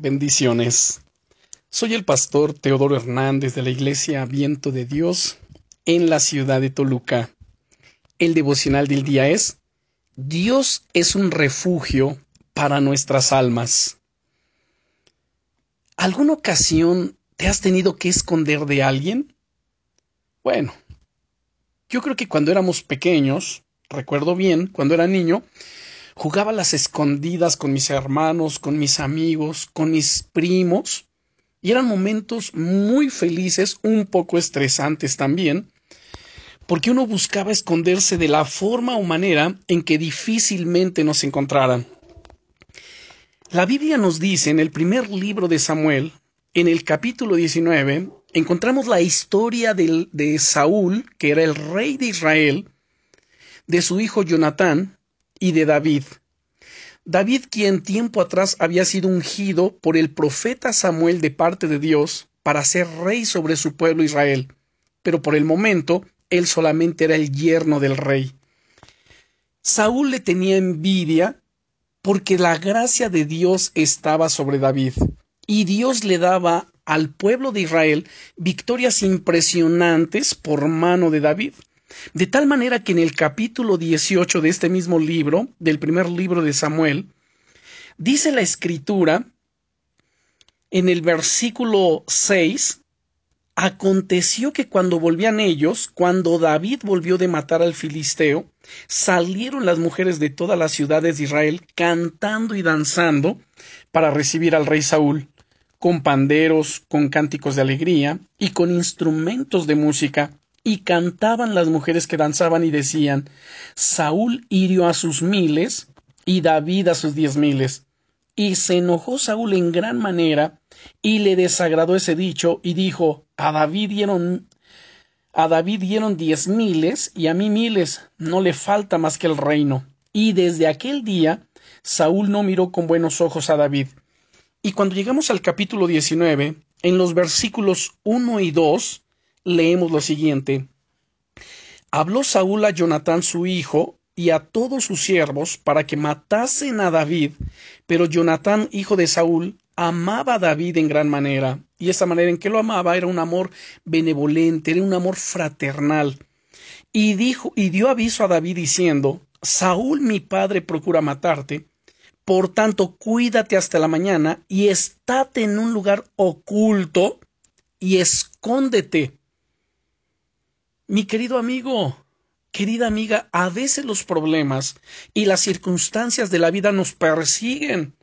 Bendiciones. Soy el pastor Teodoro Hernández de la Iglesia Viento de Dios en la ciudad de Toluca. El devocional del día es Dios es un refugio para nuestras almas. ¿Alguna ocasión te has tenido que esconder de alguien? Bueno, yo creo que cuando éramos pequeños, recuerdo bien, cuando era niño, Jugaba las escondidas con mis hermanos, con mis amigos, con mis primos, y eran momentos muy felices, un poco estresantes también, porque uno buscaba esconderse de la forma o manera en que difícilmente nos encontraran. La Biblia nos dice en el primer libro de Samuel, en el capítulo 19, encontramos la historia de, de Saúl, que era el rey de Israel, de su hijo Jonatán, y de David. David, quien tiempo atrás había sido ungido por el profeta Samuel de parte de Dios para ser rey sobre su pueblo Israel, pero por el momento él solamente era el yerno del rey. Saúl le tenía envidia porque la gracia de Dios estaba sobre David, y Dios le daba al pueblo de Israel victorias impresionantes por mano de David. De tal manera que en el capítulo 18 de este mismo libro, del primer libro de Samuel, dice la escritura, en el versículo 6, Aconteció que cuando volvían ellos, cuando David volvió de matar al filisteo, salieron las mujeres de todas las ciudades de Israel cantando y danzando para recibir al rey Saúl, con panderos, con cánticos de alegría y con instrumentos de música, y cantaban las mujeres que danzaban y decían Saúl hirió a sus miles y David a sus diez miles. Y se enojó Saúl en gran manera y le desagradó ese dicho y dijo a David dieron a David dieron diez miles y a mí miles, no le falta más que el reino. Y desde aquel día Saúl no miró con buenos ojos a David. Y cuando llegamos al capítulo 19, en los versículos 1 y 2, leemos lo siguiente. Habló Saúl a Jonatán su hijo y a todos sus siervos para que matasen a David, pero Jonatán, hijo de Saúl, amaba a David en gran manera, y esa manera en que lo amaba era un amor benevolente, era un amor fraternal. Y dijo, y dio aviso a David diciendo, Saúl mi padre procura matarte, por tanto cuídate hasta la mañana y estate en un lugar oculto y escóndete mi querido amigo, querida amiga, a veces los problemas y las circunstancias de la vida nos persiguen.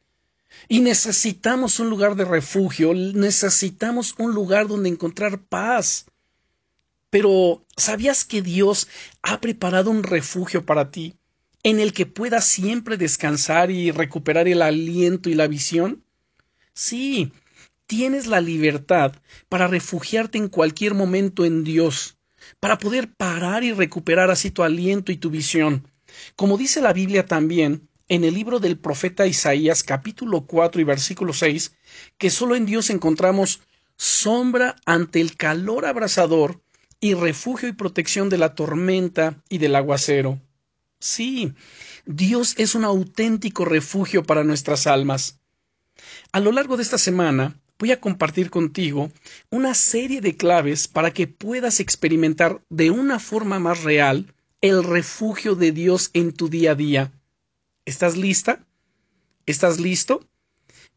Y necesitamos un lugar de refugio, necesitamos un lugar donde encontrar paz. Pero, ¿sabías que Dios ha preparado un refugio para ti, en el que puedas siempre descansar y recuperar el aliento y la visión? Sí, tienes la libertad para refugiarte en cualquier momento en Dios para poder parar y recuperar así tu aliento y tu visión. Como dice la Biblia también, en el libro del profeta Isaías capítulo 4 y versículo 6, que solo en Dios encontramos sombra ante el calor abrasador y refugio y protección de la tormenta y del aguacero. Sí, Dios es un auténtico refugio para nuestras almas. A lo largo de esta semana voy a compartir contigo una serie de claves para que puedas experimentar de una forma más real el refugio de Dios en tu día a día. ¿Estás lista? ¿Estás listo?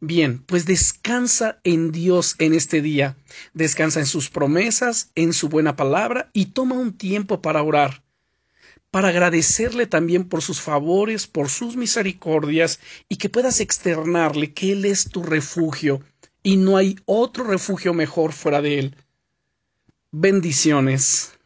Bien, pues descansa en Dios en este día, descansa en sus promesas, en su buena palabra y toma un tiempo para orar, para agradecerle también por sus favores, por sus misericordias y que puedas externarle que Él es tu refugio, y no hay otro refugio mejor fuera de él. Bendiciones.